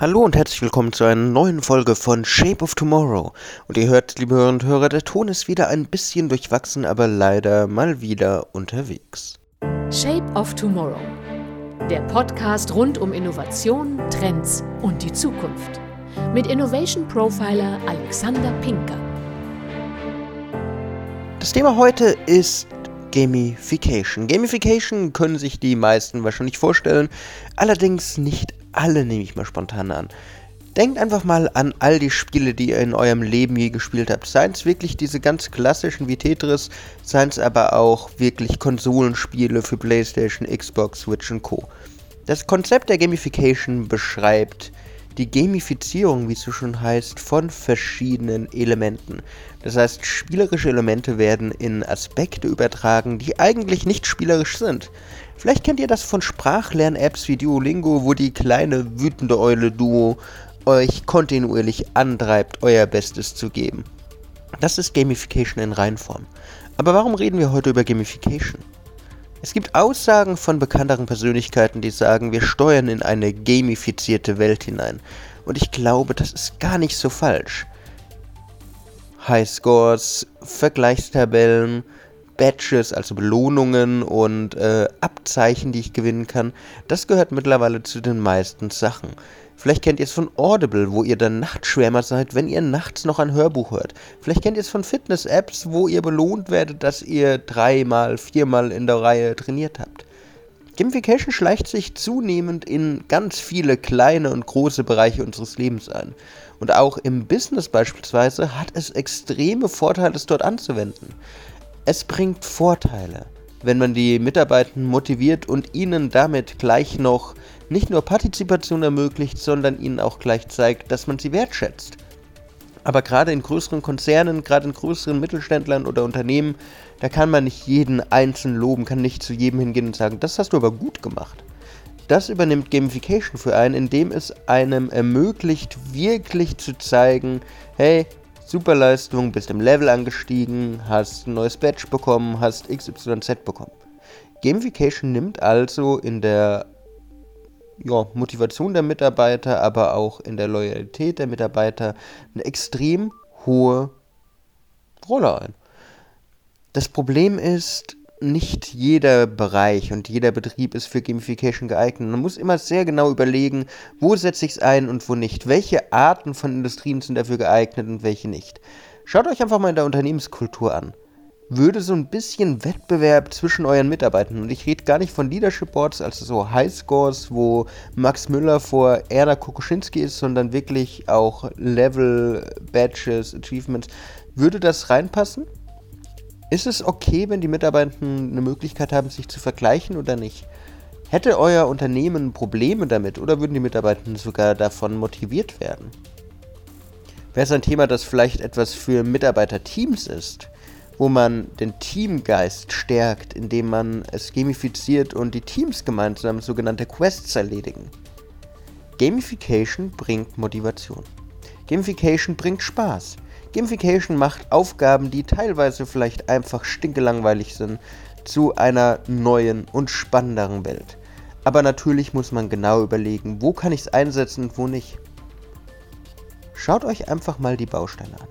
Hallo und herzlich willkommen zu einer neuen Folge von Shape of Tomorrow. Und ihr hört, liebe Hörer und Hörer, der Ton ist wieder ein bisschen durchwachsen, aber leider mal wieder unterwegs. Shape of Tomorrow. Der Podcast rund um Innovation, Trends und die Zukunft. Mit Innovation Profiler Alexander Pinker. Das Thema heute ist Gamification. Gamification können sich die meisten wahrscheinlich vorstellen, allerdings nicht alle nehme ich mal spontan an. Denkt einfach mal an all die Spiele, die ihr in eurem Leben je gespielt habt. Seien es wirklich diese ganz klassischen wie Tetris, seien es aber auch wirklich Konsolenspiele für Playstation, Xbox, Switch und Co. Das Konzept der Gamification beschreibt die Gamifizierung, wie es so schon heißt, von verschiedenen Elementen. Das heißt, spielerische Elemente werden in Aspekte übertragen, die eigentlich nicht spielerisch sind. Vielleicht kennt ihr das von Sprachlern-Apps wie Duolingo, wo die kleine wütende Eule Duo euch kontinuierlich antreibt, euer Bestes zu geben. Das ist Gamification in Reinform. Aber warum reden wir heute über Gamification? Es gibt Aussagen von bekannteren Persönlichkeiten, die sagen, wir steuern in eine gamifizierte Welt hinein. Und ich glaube, das ist gar nicht so falsch. Highscores, Vergleichstabellen, Badges, also Belohnungen und äh, Abzeichen, die ich gewinnen kann, das gehört mittlerweile zu den meisten Sachen. Vielleicht kennt ihr es von Audible, wo ihr dann Nachtschwärmer seid, wenn ihr nachts noch ein Hörbuch hört. Vielleicht kennt ihr es von Fitness-Apps, wo ihr belohnt werdet, dass ihr dreimal, viermal in der Reihe trainiert habt. Gamification schleicht sich zunehmend in ganz viele kleine und große Bereiche unseres Lebens ein. Und auch im Business beispielsweise hat es extreme Vorteile, es dort anzuwenden. Es bringt Vorteile, wenn man die Mitarbeiter motiviert und ihnen damit gleich noch nicht nur Partizipation ermöglicht, sondern ihnen auch gleich zeigt, dass man sie wertschätzt. Aber gerade in größeren Konzernen, gerade in größeren Mittelständlern oder Unternehmen, da kann man nicht jeden einzeln loben, kann nicht zu jedem hingehen und sagen, das hast du aber gut gemacht. Das übernimmt Gamification für einen, indem es einem ermöglicht, wirklich zu zeigen, hey, Superleistung, bist im Level angestiegen, hast ein neues Badge bekommen, hast XYZ bekommen. Gamification nimmt also in der ja, Motivation der Mitarbeiter, aber auch in der Loyalität der Mitarbeiter eine extrem hohe Rolle ein. Das Problem ist, nicht jeder Bereich und jeder Betrieb ist für Gamification geeignet. Man muss immer sehr genau überlegen, wo setze ich es ein und wo nicht. Welche Arten von Industrien sind dafür geeignet und welche nicht. Schaut euch einfach mal in der Unternehmenskultur an. Würde so ein bisschen Wettbewerb zwischen euren Mitarbeitern, und ich rede gar nicht von Leadership Boards, also so Highscores, wo Max Müller vor Erna Kokoschinski ist, sondern wirklich auch Level, Badges, Achievements, würde das reinpassen? Ist es okay, wenn die Mitarbeiter eine Möglichkeit haben, sich zu vergleichen oder nicht? Hätte euer Unternehmen Probleme damit oder würden die Mitarbeiter sogar davon motiviert werden? Wäre es ein Thema, das vielleicht etwas für Mitarbeiterteams ist, wo man den Teamgeist stärkt, indem man es gamifiziert und die Teams gemeinsam sogenannte Quests erledigen? Gamification bringt Motivation. Gamification bringt Spaß. Gamification macht Aufgaben, die teilweise vielleicht einfach stinkelangweilig sind, zu einer neuen und spannenderen Welt. Aber natürlich muss man genau überlegen, wo kann ich es einsetzen und wo nicht. Schaut euch einfach mal die Bausteine an.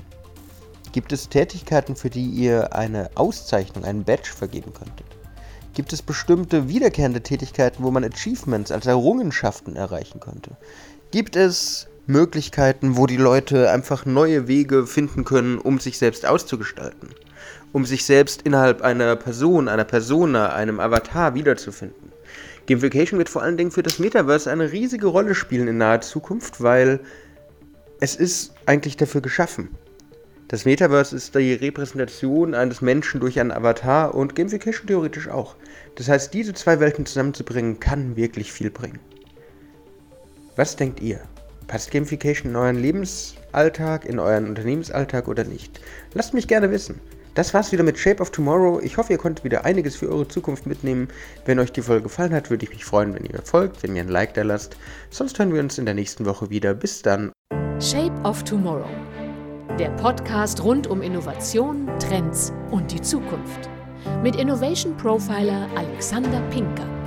Gibt es Tätigkeiten, für die ihr eine Auszeichnung, einen Badge vergeben könntet? Gibt es bestimmte wiederkehrende Tätigkeiten, wo man Achievements als Errungenschaften erreichen könnte? Gibt es Möglichkeiten, wo die Leute einfach neue Wege finden können, um sich selbst auszugestalten. Um sich selbst innerhalb einer Person, einer Persona, einem Avatar wiederzufinden. Gamification wird vor allen Dingen für das Metaverse eine riesige Rolle spielen in naher Zukunft, weil es ist eigentlich dafür geschaffen. Das Metaverse ist die Repräsentation eines Menschen durch einen Avatar und Gamification theoretisch auch. Das heißt, diese zwei Welten zusammenzubringen, kann wirklich viel bringen. Was denkt ihr? Passt Gamification in euren Lebensalltag, in euren Unternehmensalltag oder nicht? Lasst mich gerne wissen. Das war's wieder mit Shape of Tomorrow. Ich hoffe, ihr konntet wieder einiges für eure Zukunft mitnehmen. Wenn euch die Folge gefallen hat, würde ich mich freuen, wenn ihr mir folgt, wenn ihr ein Like da lasst. Sonst hören wir uns in der nächsten Woche wieder. Bis dann. Shape of Tomorrow. Der Podcast rund um Innovation, Trends und die Zukunft. Mit Innovation Profiler Alexander Pinker.